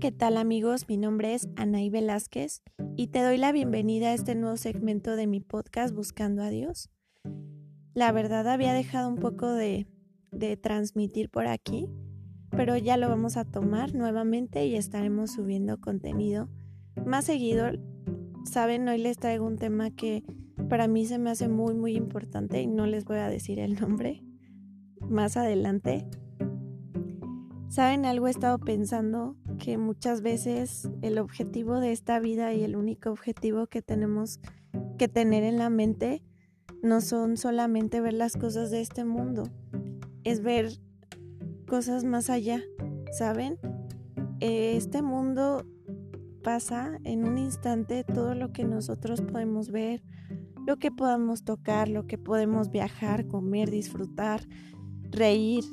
¿qué tal amigos? Mi nombre es Anaí Velázquez y te doy la bienvenida a este nuevo segmento de mi podcast Buscando a Dios. La verdad había dejado un poco de, de transmitir por aquí, pero ya lo vamos a tomar nuevamente y estaremos subiendo contenido más seguido. Saben, hoy les traigo un tema que para mí se me hace muy muy importante y no les voy a decir el nombre más adelante. Saben, algo he estado pensando que muchas veces el objetivo de esta vida y el único objetivo que tenemos que tener en la mente no son solamente ver las cosas de este mundo, es ver cosas más allá, ¿saben? Este mundo pasa en un instante todo lo que nosotros podemos ver, lo que podemos tocar, lo que podemos viajar, comer, disfrutar, reír,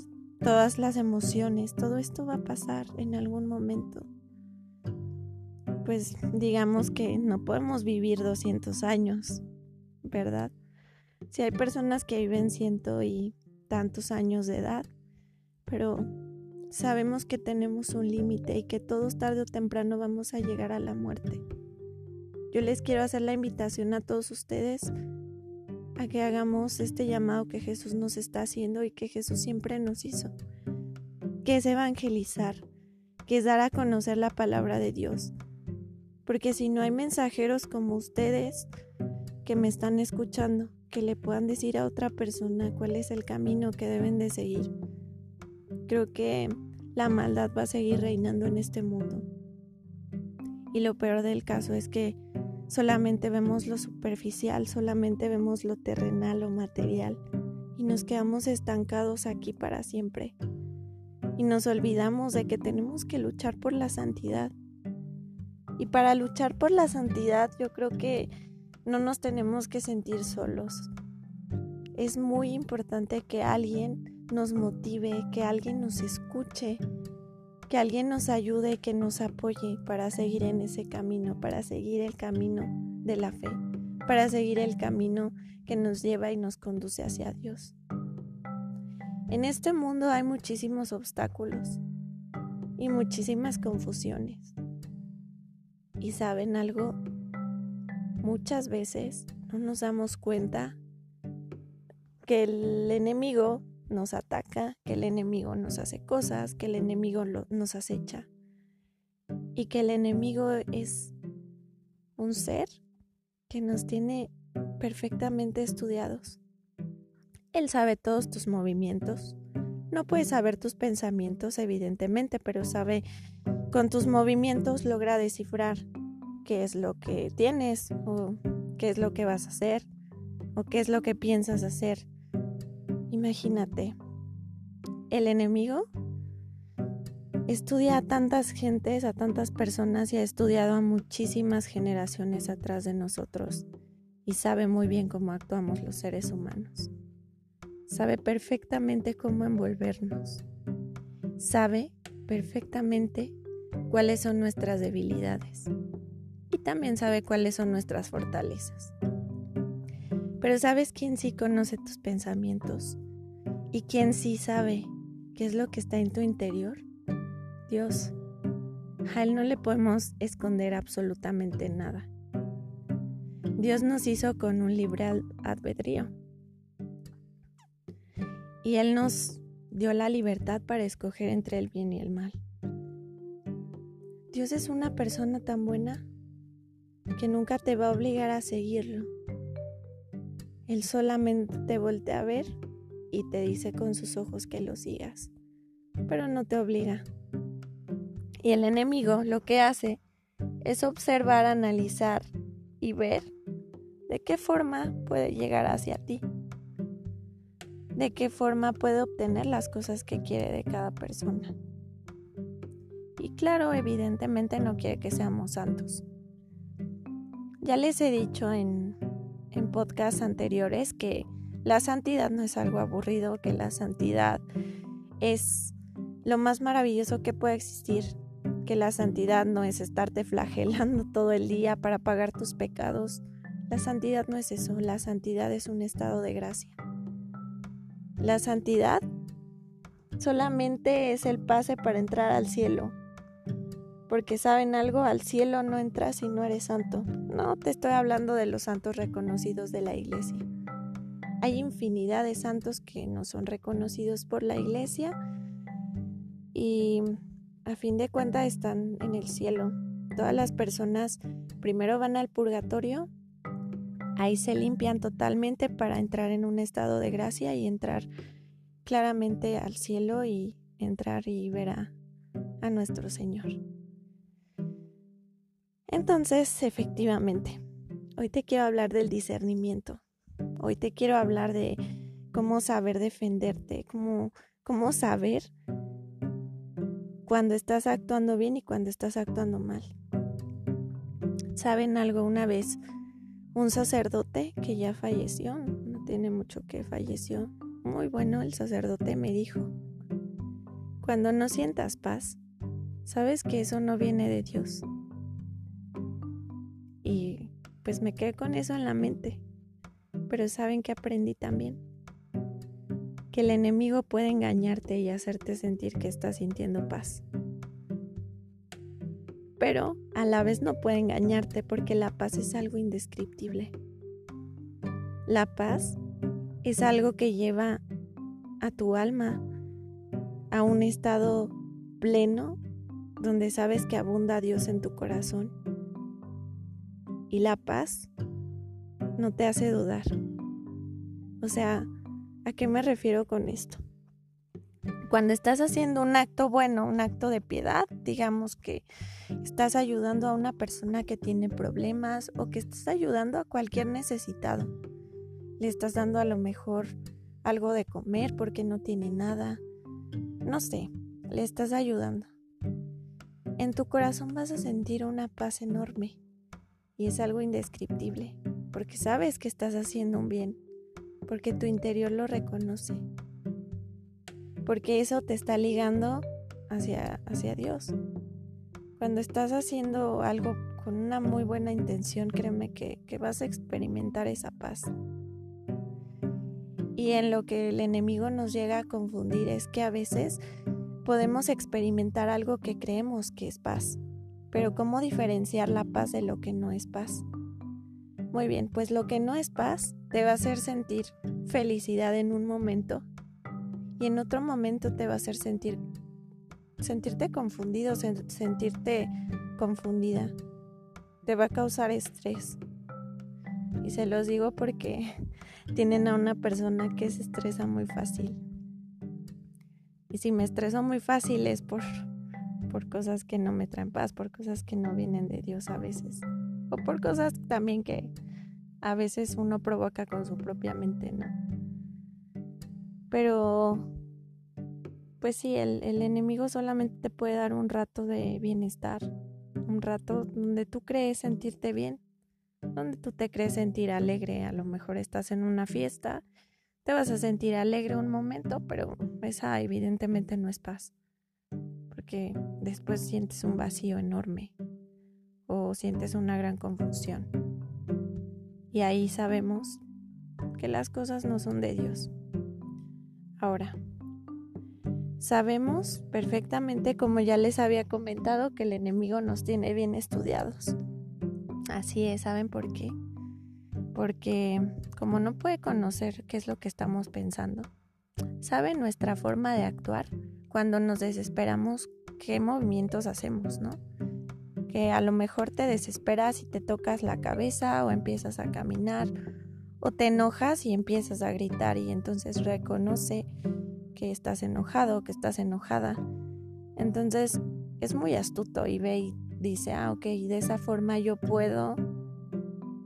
todas las emociones, todo esto va a pasar en algún momento. Pues digamos que no podemos vivir 200 años, ¿verdad? Si hay personas que viven ciento y tantos años de edad, pero sabemos que tenemos un límite y que todos tarde o temprano vamos a llegar a la muerte. Yo les quiero hacer la invitación a todos ustedes que hagamos este llamado que Jesús nos está haciendo y que Jesús siempre nos hizo, que es evangelizar, que es dar a conocer la palabra de Dios. Porque si no hay mensajeros como ustedes que me están escuchando, que le puedan decir a otra persona cuál es el camino que deben de seguir, creo que la maldad va a seguir reinando en este mundo. Y lo peor del caso es que Solamente vemos lo superficial, solamente vemos lo terrenal, lo material, y nos quedamos estancados aquí para siempre. Y nos olvidamos de que tenemos que luchar por la santidad. Y para luchar por la santidad yo creo que no nos tenemos que sentir solos. Es muy importante que alguien nos motive, que alguien nos escuche, que alguien nos ayude, que nos apoye para seguir en ese camino, para seguir el camino de la fe, para seguir el camino que nos lleva y nos conduce hacia Dios. En este mundo hay muchísimos obstáculos y muchísimas confusiones. ¿Y saben algo? Muchas veces no nos damos cuenta que el enemigo nos ataca, que el enemigo nos hace cosas, que el enemigo nos acecha y que el enemigo es un ser que nos tiene perfectamente estudiados. Él sabe todos tus movimientos. No puede saber tus pensamientos, evidentemente, pero sabe con tus movimientos logra descifrar qué es lo que tienes o qué es lo que vas a hacer o qué es lo que piensas hacer Imagínate, el enemigo estudia a tantas gentes, a tantas personas y ha estudiado a muchísimas generaciones atrás de nosotros y sabe muy bien cómo actuamos los seres humanos. Sabe perfectamente cómo envolvernos. Sabe perfectamente cuáles son nuestras debilidades y también sabe cuáles son nuestras fortalezas. Pero ¿sabes quién sí conoce tus pensamientos? ¿Y quién sí sabe qué es lo que está en tu interior? Dios. A Él no le podemos esconder absolutamente nada. Dios nos hizo con un libre albedrío. Y Él nos dio la libertad para escoger entre el bien y el mal. Dios es una persona tan buena que nunca te va a obligar a seguirlo. Él solamente te voltea a ver y te dice con sus ojos que lo sigas, pero no te obliga. Y el enemigo lo que hace es observar, analizar y ver de qué forma puede llegar hacia ti, de qué forma puede obtener las cosas que quiere de cada persona. Y claro, evidentemente no quiere que seamos santos. Ya les he dicho en en podcasts anteriores que la santidad no es algo aburrido, que la santidad es lo más maravilloso que puede existir, que la santidad no es estarte flagelando todo el día para pagar tus pecados. La santidad no es eso, la santidad es un estado de gracia. La santidad solamente es el pase para entrar al cielo, Porque saben algo, al cielo no entras si no eres santo. No te estoy hablando de los santos reconocidos de la iglesia. Hay infinidad de santos que no son reconocidos por la iglesia y a fin de cuentas están en el cielo. Todas las personas primero van al purgatorio, ahí se limpian totalmente para entrar en un estado de gracia y entrar claramente al cielo y entrar y ver a, a nuestro Señor. Entonces, efectivamente, hoy te quiero hablar del discernimiento. Hoy te quiero hablar de cómo saber defenderte, cómo, cómo saber cuando estás actuando bien y cuando estás actuando mal. ¿Saben algo? Una vez un sacerdote que ya falleció, no tiene mucho que falleció, muy bueno el sacerdote me dijo, cuando no sientas paz, sabes que eso no viene de Dios. Pues me quedé con eso en la mente. Pero saben que aprendí también que el enemigo puede engañarte y hacerte sentir que estás sintiendo paz. Pero a la vez no puede engañarte porque la paz es algo indescriptible. La paz es algo que lleva a tu alma a un estado pleno donde sabes que abunda Dios en tu corazón. Y la paz no te hace dudar. O sea, ¿A qué me refiero con esto? Cuando estás haciendo un acto bueno, un acto de piedad, digamos que estás ayudando a una persona que tiene problemas o que estás ayudando a cualquier necesitado. Le estás dando a lo mejor algo de comer porque no tiene nada. No sé, le estás ayudando. En tu corazón vas a sentir una paz enorme y es algo indescriptible porque sabes que estás haciendo un bien porque tu interior lo reconoce, porque eso te está ligando hacia, hacia Dios. Cuando estás haciendo algo con una muy buena intención, créeme que, que vas a experimentar esa paz. Y en lo que el enemigo nos llega a confundir es que a veces podemos experimentar algo que creemos que es paz, pero ¿cómo diferenciar la paz de lo que no es paz? Muy bien, pues lo que no es paz te va a hacer sentir felicidad en un momento y en otro momento te va a hacer sentir sentirte confundido, sentirte confundida. Te va a causar estrés. Y se los digo porque tienen a una persona que se estresa muy fácil. Y si me estreso muy fácil es por, por cosas que no me traen paz, por cosas que no vienen de Dios a veces. O por cosas también que a veces uno provoca con su propia mente, ¿no? Pero, pues sí, el, enemigo solamente te puede dar un rato de bienestar, un rato donde tú crees sentirte bien, donde tú te crees sentir alegre, a lo mejor estás en una fiesta, te vas a sentir alegre un momento, pero esa evidentemente no es paz, porque después sientes un vacío enorme o sientes una gran confusión. Y ahí sabemos que las cosas no son de Dios. Ahora, sabemos perfectamente, como ya les había comentado, que el enemigo nos tiene bien estudiados. Así es, ¿saben por qué? Porque como no puede conocer qué es lo que estamos pensando, sabe nuestra forma de actuar cuando nos desesperamos, qué movimientos hacemos, ¿no? que a lo mejor te desesperas y te tocas la cabeza o empiezas a caminar o te enojas y empiezas a gritar y entonces reconoce que estás enojado, que estás enojada. Entonces es muy astuto y ve y dice, ah, ok, de esa forma yo puedo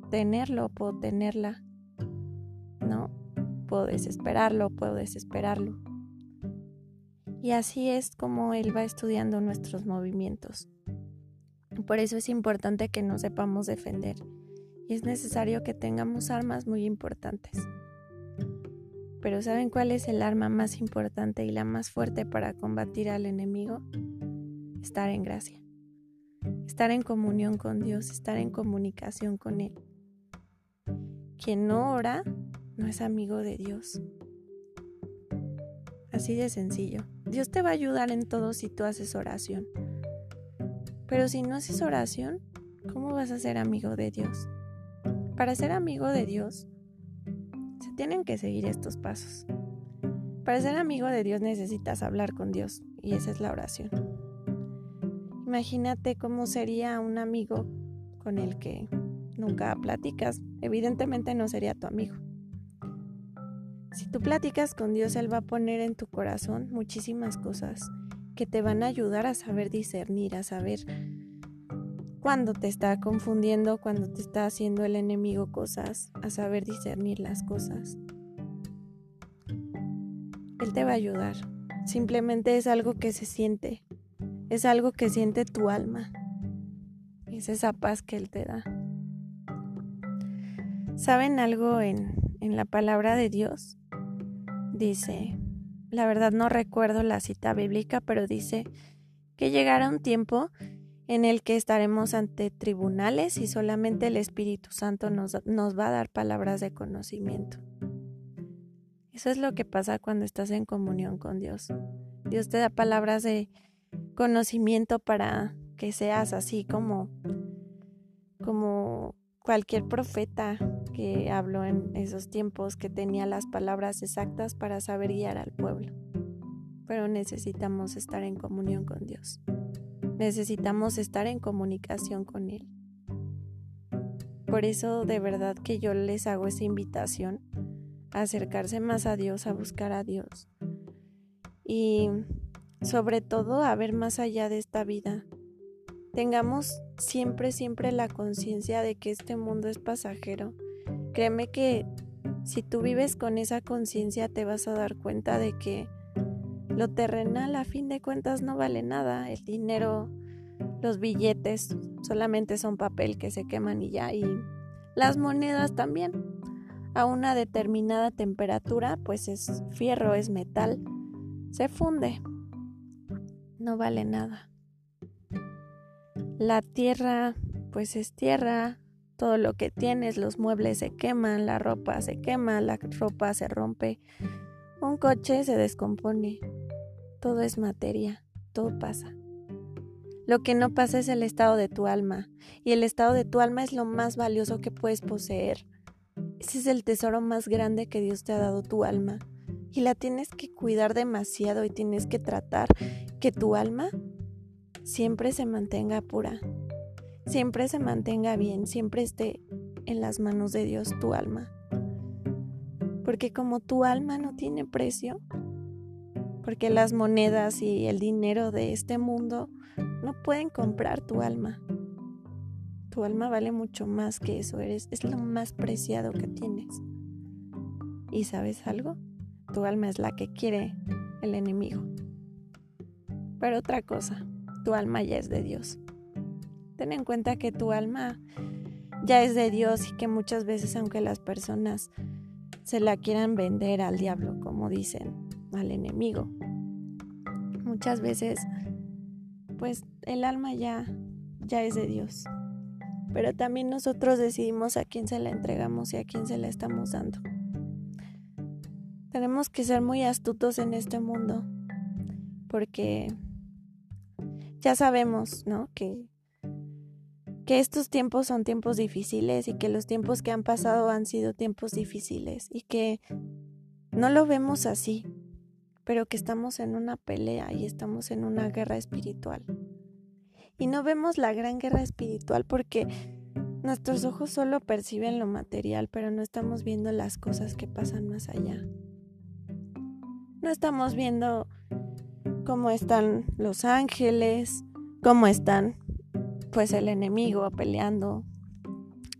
tenerlo, puedo tenerla, ¿no? Puedo desesperarlo, puedo desesperarlo. Y así es como él va estudiando nuestros movimientos. Por eso es importante que nos sepamos defender y es necesario que tengamos armas muy importantes. Pero ¿saben cuál es el arma más importante y la más fuerte para combatir al enemigo? Estar en gracia. Estar en comunión con Dios, estar en comunicación con Él. Quien no ora no es amigo de Dios. Así de sencillo. Dios te va a ayudar en todo si tú haces oración. Pero si no haces oración, ¿cómo vas a ser amigo de Dios? Para ser amigo de Dios, se tienen que seguir estos pasos. Para ser amigo de Dios necesitas hablar con Dios y esa es la oración. Imagínate cómo sería un amigo con el que nunca platicas. Evidentemente no sería tu amigo. Si tú platicas con Dios, Él va a poner en tu corazón muchísimas cosas que te van a ayudar a saber discernir, a saber cuándo te está confundiendo, cuando te está haciendo el enemigo cosas, a saber discernir las cosas. Él te va a ayudar. Simplemente es algo que se siente, es algo que siente tu alma. Es esa paz que Él te da. ¿Saben algo en, en la palabra de Dios? Dice, la verdad no recuerdo la cita bíblica, pero dice que llegará un tiempo en el que estaremos ante tribunales y solamente el Espíritu Santo nos, nos, va a dar palabras de conocimiento. Eso es lo que pasa cuando estás en comunión con Dios. Dios te da palabras de conocimiento para que seas así como como cualquier profeta que habló en esos tiempos que tenía las palabras exactas para saber guiar al pueblo. Pero necesitamos estar en comunión con Dios. Necesitamos estar en comunicación con Él. Por eso de verdad que yo les hago esa invitación a acercarse más a Dios, a buscar a Dios. Y sobre todo a ver más allá de esta vida, tengamos siempre, siempre la conciencia de que este mundo es pasajero. Créeme que si tú vives con esa conciencia te vas a dar cuenta de que lo terrenal a fin de cuentas no vale nada. El dinero, los billetes solamente son papel que se queman y ya. Y las monedas también. A una determinada temperatura, pues es fierro, es metal, se funde. No vale nada. La tierra, pues es tierra, todo lo que tienes, los muebles se queman, la ropa se quema, la ropa se rompe, un coche se descompone, todo es materia, todo pasa. Lo que no pasa es el estado de tu alma, y el estado de tu alma es lo más valioso que puedes poseer. Ese es el tesoro más grande que Dios te ha dado tu alma, y la tienes que cuidar demasiado y tienes que tratar que tu alma siempre se mantenga pura, siempre se mantenga bien, siempre esté en las manos de Dios tu alma. Porque como tu alma no tiene precio, porque las monedas y el dinero de este mundo no pueden comprar tu alma. Tu alma vale mucho más que eso, eres es lo más preciado que tienes. ¿Y sabes algo? Tu alma es la que quiere el enemigo. Pero otra cosa, tu alma ya es de Dios. Ten en cuenta que tu alma ya es de Dios y que muchas veces aunque las personas se la quieran vender al diablo, como dicen, al enemigo, muchas veces pues el alma ya ya es de Dios. Pero también nosotros decidimos a quién se la entregamos y a quién se la estamos dando. Tenemos que ser muy astutos en este mundo porque ya sabemos, ¿no? Que, que estos tiempos son tiempos difíciles y que los tiempos que han pasado han sido tiempos difíciles y que no lo vemos así, pero que estamos en una pelea y estamos en una guerra espiritual. Y no vemos la gran guerra espiritual porque nuestros ojos solo perciben lo material, pero no estamos viendo las cosas que pasan más allá. No estamos viendo cómo están los ángeles, cómo están pues el enemigo peleando.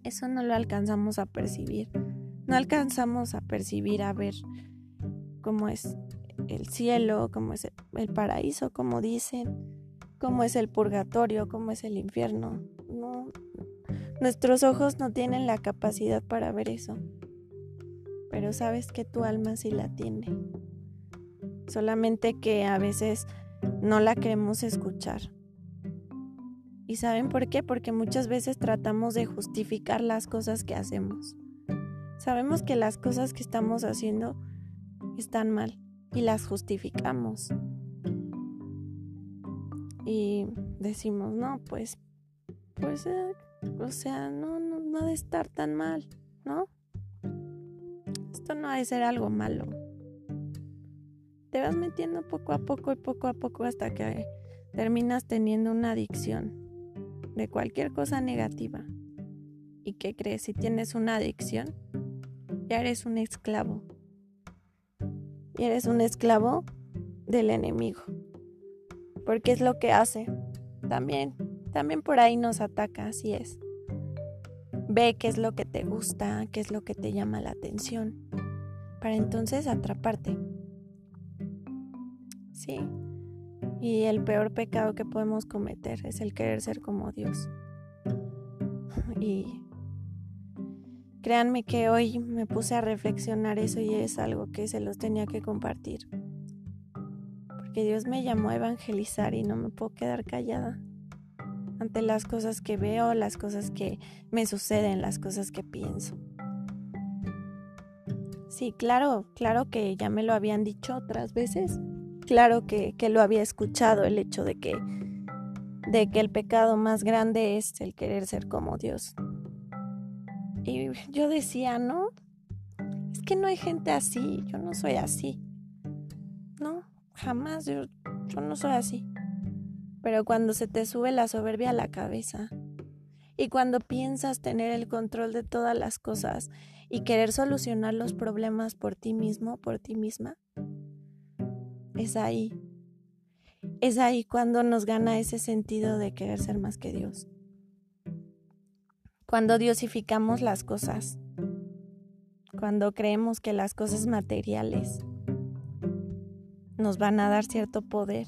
Eso no lo alcanzamos a percibir. No alcanzamos a percibir, a ver cómo es el cielo, cómo es el paraíso, como dicen, cómo es el purgatorio, cómo es el infierno. No, nuestros ojos no tienen la capacidad para ver eso. Pero sabes que tu alma sí la tiene solamente que a veces no la queremos escuchar. ¿Y saben por qué? Porque muchas veces tratamos de justificar las cosas que hacemos. Sabemos que las cosas que estamos haciendo están mal y las justificamos. Y decimos, no, pues, pues, eh, o sea, no, no, no ha de estar tan mal, ¿no? Esto no ha de ser algo malo. Te vas metiendo poco a poco y poco a poco hasta que terminas teniendo una adicción de cualquier cosa negativa. ¿Y qué crees? Si tienes una adicción, ya eres un esclavo. Y eres un esclavo del enemigo. Porque es lo que hace. También, también por ahí nos ataca, así es. Ve qué es lo que te gusta, qué es lo que te llama la atención, para entonces atraparte. Sí. Y el peor pecado que podemos cometer es el querer ser como Dios. Y créanme que hoy me puse a reflexionar eso y es algo que se los tenía que compartir. Porque Dios me llamó a evangelizar y no me puedo quedar callada ante las cosas que veo, las cosas que me suceden, las cosas que pienso. Sí, claro, claro que ya me lo habían dicho otras veces. Claro que, lo había escuchado el hecho de que, de que el pecado más grande es el querer ser como Dios. Y yo decía, no, es que no hay gente así, yo no soy así. No, jamás, yo, yo no soy así. Pero cuando se te sube la soberbia a la cabeza y cuando piensas tener el control de todas las cosas y querer solucionar los problemas por ti mismo, por ti misma, es ahí. Es ahí cuando nos gana ese sentido de querer ser más que Dios. Cuando diosificamos las cosas. Cuando creemos que las cosas materiales nos van a dar cierto poder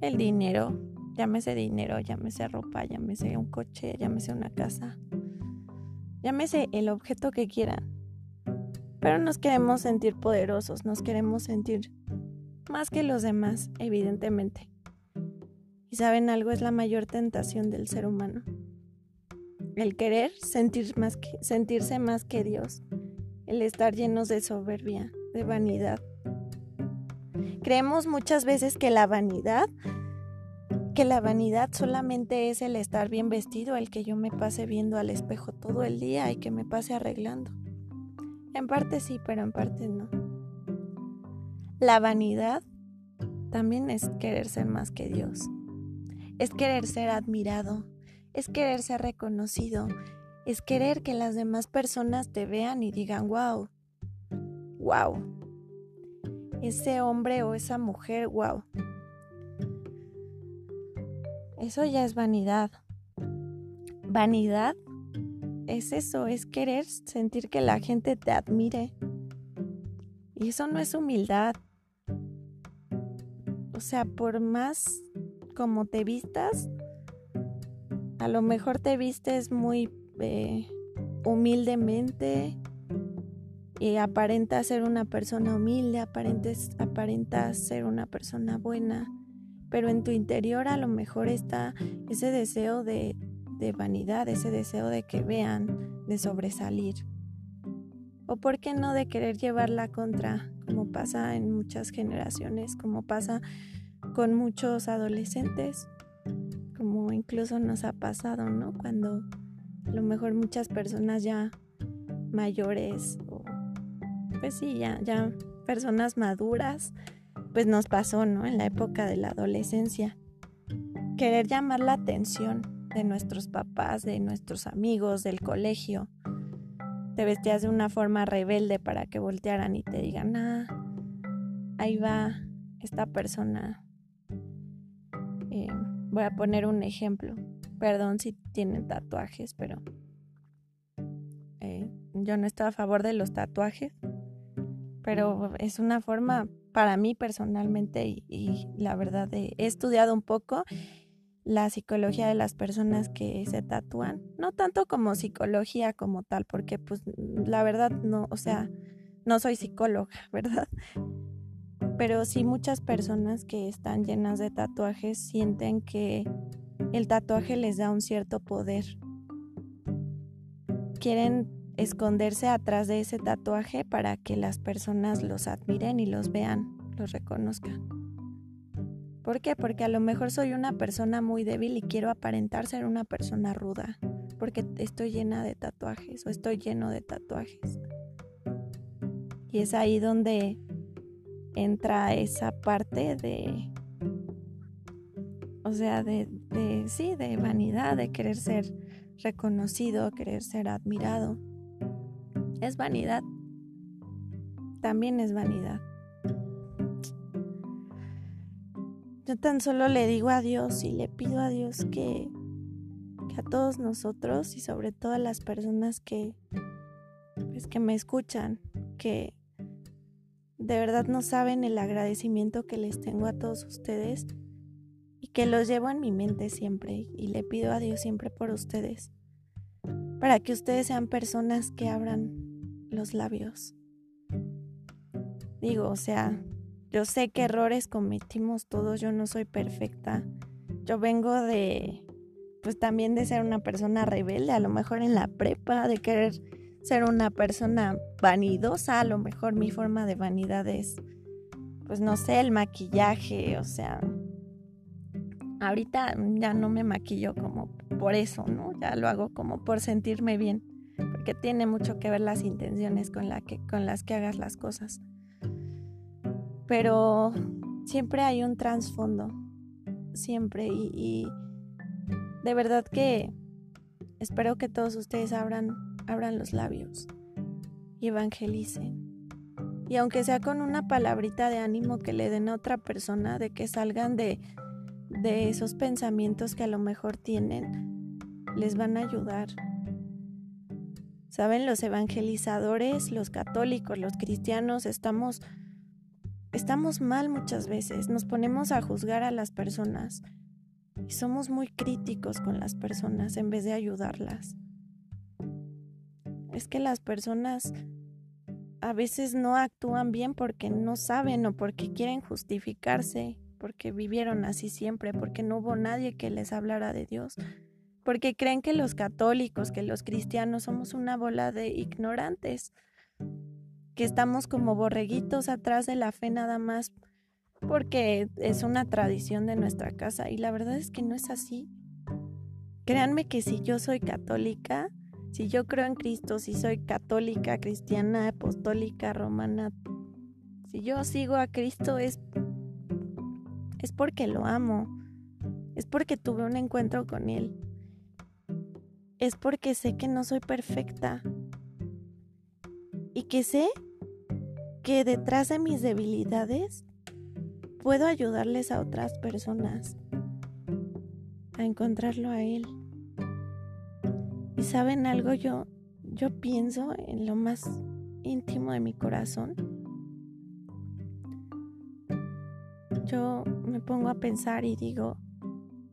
el dinero, llámese dinero, llámese ropa, llámese un coche, llámese una casa, llámese el objeto que quieran. Pero nos queremos sentir poderosos, nos queremos sentir más que los demás, evidentemente. Y saben algo, es la mayor tentación del ser humano. El querer sentir más sentirse más que Dios, el estar llenos de soberbia, de vanidad, Creemos muchas veces que la vanidad, que la vanidad solamente es el estar bien vestido, el que yo me pase viendo al espejo todo el día y que me pase arreglando. En parte sí, pero en parte no. La vanidad también es querer ser más que Dios. Es querer ser admirado, es querer ser reconocido, es querer que las demás personas te vean y digan, wow, wow, ese hombre o esa mujer, wow. Eso ya es vanidad. Vanidad es eso, es querer sentir que la gente te admire. Y eso no es humildad. O sea, por más como te vistas, a lo mejor te vistes muy eh, humildemente, y aparenta ser una persona humilde, aparenta ser una persona buena, pero en tu interior a lo mejor está ese deseo de, de vanidad, ese deseo de que vean, de sobresalir. O por qué no de querer llevar la contra, como pasa en muchas generaciones, como pasa con muchos adolescentes, como incluso nos ha pasado, ¿no? Cuando a lo mejor muchas personas ya mayores pues sí, ya, ya personas maduras, pues nos pasó, ¿no? En la época de la adolescencia. Querer llamar la atención de nuestros papás, de nuestros amigos, del colegio. Te vestías de una forma rebelde para que voltearan y te digan, ah, ahí va esta persona. Eh, voy a poner un ejemplo. Perdón si tienen tatuajes, pero eh, yo no estoy a favor de los tatuajes pero es una forma para mí personalmente y, la verdad he estudiado un poco la psicología de las personas que se tatúan, no tanto como psicología como tal, porque pues la verdad no, o sea, no soy psicóloga, ¿verdad? Pero sí muchas personas que están llenas de tatuajes sienten que el tatuaje les da un cierto poder. Quieren esconderse atrás de ese tatuaje para que las personas los admiren y los vean, los reconozcan. ¿Por qué? Porque a lo mejor soy una persona muy débil y quiero aparentar ser una persona ruda, porque estoy llena de tatuajes o estoy lleno de tatuajes. Y es ahí donde entra esa parte de, o sea, de, de, sí, de vanidad, de querer ser reconocido, querer ser admirado. Es vanidad. También es vanidad. Yo tan solo le digo a Dios y le pido a Dios que, a todos nosotros y sobre todo a las personas que, pues, que me escuchan, que de verdad no saben el agradecimiento que les tengo a todos ustedes y que los llevo en mi mente siempre y le pido a Dios siempre por ustedes, para que ustedes sean personas que abran los labios. Digo, o sea, yo sé que errores cometimos todos, yo no soy perfecta. Yo vengo de, pues también de ser una persona rebelde, a lo mejor en la prepa, de querer ser una persona vanidosa, a lo mejor mi forma de vanidad es, pues no sé, el maquillaje, o sea, ahorita ya no me maquillo como por eso, ¿no? Ya lo hago como por sentirme bien, porque tiene mucho que ver las intenciones con, la que, con las que hagas las cosas pero siempre hay un trasfondo, siempre, y, de verdad que espero que todos ustedes abran, abran los labios y evangelicen. Y aunque sea con una palabrita de ánimo que le den a otra persona, de que salgan de, de esos pensamientos que a lo mejor tienen, les van a ayudar. Saben, los evangelizadores, los católicos, los cristianos, estamos Estamos mal muchas veces, nos ponemos a juzgar a las personas y somos muy críticos con las personas en vez de ayudarlas. Es que las personas a veces no actúan bien porque no saben o porque quieren justificarse, porque vivieron así siempre, porque no hubo nadie que les hablara de Dios, porque creen que los católicos, que los cristianos somos una bola de ignorantes que estamos como borreguitos atrás de la fe nada más porque es una tradición de nuestra casa y la verdad es que no es así. Créanme que si yo soy católica, si yo creo en Cristo, si soy católica, cristiana, apostólica, romana, si yo sigo a Cristo es es porque lo amo. Es porque tuve un encuentro con él. Es porque sé que no soy perfecta. Y que sé que detrás de mis debilidades puedo ayudarles a otras personas a encontrarlo a él. Y saben algo, yo yo pienso en lo más íntimo de mi corazón. Yo me pongo a pensar y digo,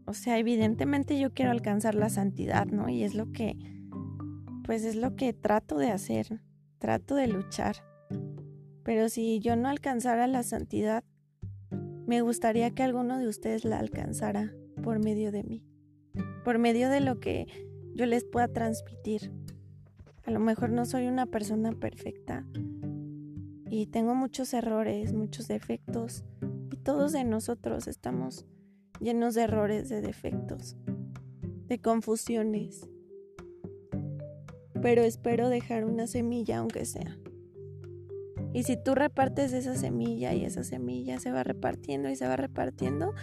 o sea, evidentemente yo quiero alcanzar la santidad, ¿no? Y es lo que pues es lo que trato de hacer, trato de luchar. Pero si yo no alcanzara la santidad, me gustaría que alguno de ustedes la alcanzara por medio de mí, por medio de lo que yo les pueda transmitir. A lo mejor no soy una persona perfecta y tengo muchos errores, muchos defectos y todos de nosotros estamos llenos de errores, de defectos, de confusiones. Pero espero dejar una semilla aunque sea y si tú repartes esa semilla y esa semilla se va repartiendo y se va repartiendo,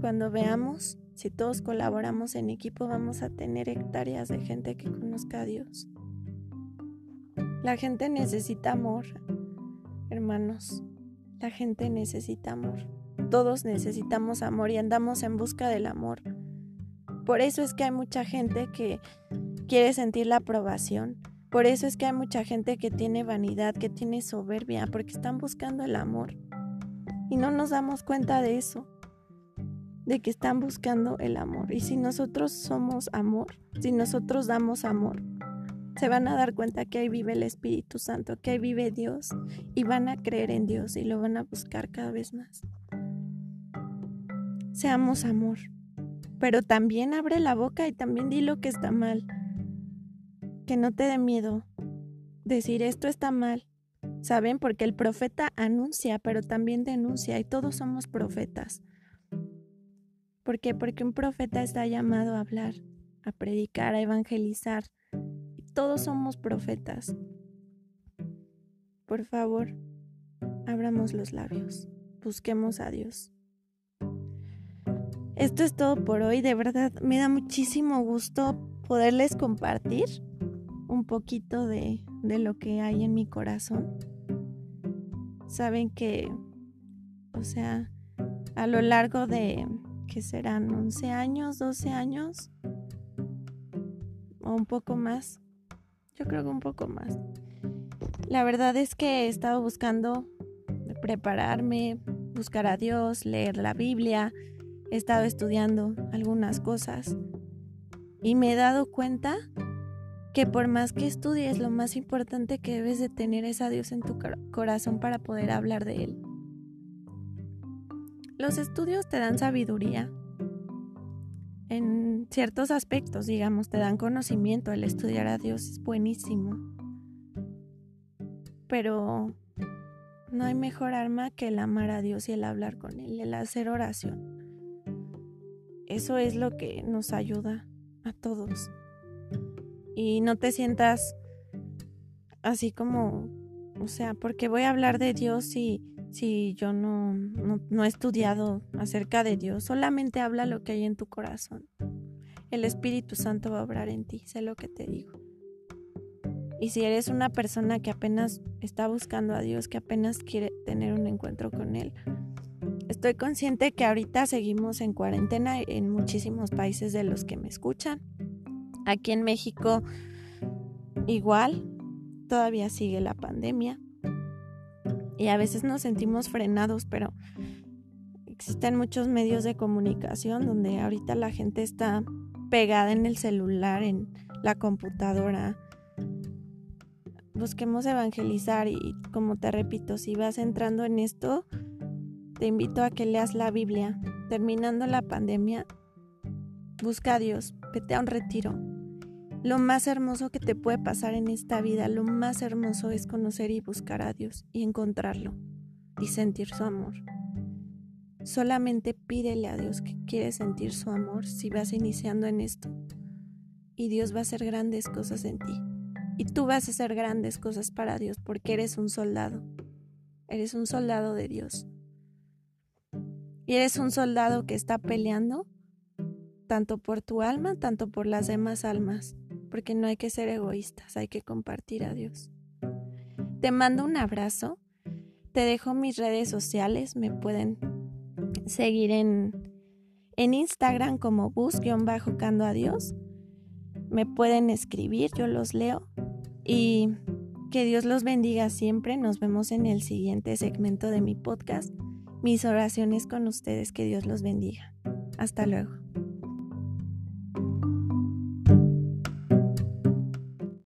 cuando veamos, si todos colaboramos en equipo, vamos a tener hectáreas de gente que conozca a Dios. La gente necesita amor, hermanos. La gente necesita amor. Todos necesitamos amor y andamos en busca del amor. Por eso es que hay mucha gente que quiere sentir la aprobación, por eso es que hay mucha gente que tiene vanidad, que tiene soberbia, porque están buscando el amor. Y no nos damos cuenta de eso, de que están buscando el amor. Y si nosotros somos amor, si nosotros damos amor, se van a dar cuenta que ahí vive el Espíritu Santo, que ahí vive Dios, y van a creer en Dios y lo van a buscar cada vez más. Seamos amor, pero también abre la boca y también di lo que está mal que no te dé miedo decir esto está mal. ¿Saben? Porque el profeta anuncia, pero también denuncia y todos somos profetas. ¿Por qué? Porque un profeta está llamado a hablar, a predicar, a evangelizar. Todos somos profetas. Por favor, abramos los labios, busquemos a Dios. Esto es todo por hoy, de verdad me da muchísimo gusto poderles compartir un poquito de, de lo que hay en mi corazón. Saben que, o sea, a lo largo de, que serán 11 años, 12 años, o un poco más, yo creo que un poco más. La verdad es que he estado buscando prepararme, buscar a Dios, leer la Biblia, he estado estudiando algunas cosas y me he dado cuenta que por más que estudies, lo más importante que debes de tener es a Dios en tu corazón para poder hablar de Él. Los estudios te dan sabiduría en ciertos aspectos, digamos, te dan conocimiento. El estudiar a Dios es buenísimo. Pero no hay mejor arma que el amar a Dios y el hablar con Él, el hacer oración. Eso es lo que nos ayuda a todos. Y no te sientas así como, o sea, porque voy a hablar de Dios si, si yo no, no, no he estudiado acerca de Dios. Solamente habla lo que hay en tu corazón. El Espíritu Santo va a obrar en ti, sé lo que te digo. Y si eres una persona que apenas está buscando a Dios, que apenas quiere tener un encuentro con Él, estoy consciente que ahorita seguimos en cuarentena en muchísimos países de los que me escuchan. Aquí en México igual, todavía sigue la pandemia. Y a veces nos sentimos frenados, pero existen muchos medios de comunicación donde ahorita la gente está pegada en el celular, en la computadora, busquemos evangelizar y como te repito, si vas entrando en esto, te invito a que leas la Biblia. Terminando la pandemia, busca a Dios, vete a un retiro. Lo más hermoso que te puede pasar en esta vida, lo más hermoso es conocer y buscar a Dios y encontrarlo y sentir su amor. Solamente pídele a Dios que quieres sentir su amor si vas iniciando en esto. Y Dios va a hacer grandes cosas en ti. Y tú vas a hacer grandes cosas para Dios porque eres un soldado. Eres un soldado de Dios. Y eres un soldado que está peleando tanto por tu alma, tanto por las demás almas. Porque no hay que ser egoístas, hay que compartir a Dios. Te mando un abrazo. Te dejo mis redes sociales. Me pueden seguir en, en Instagram como bus-cando a Dios. Me pueden escribir, yo los leo y que Dios los bendiga siempre. Nos vemos en el siguiente segmento de mi podcast. Mis oraciones con ustedes, que Dios los bendiga. Hasta luego.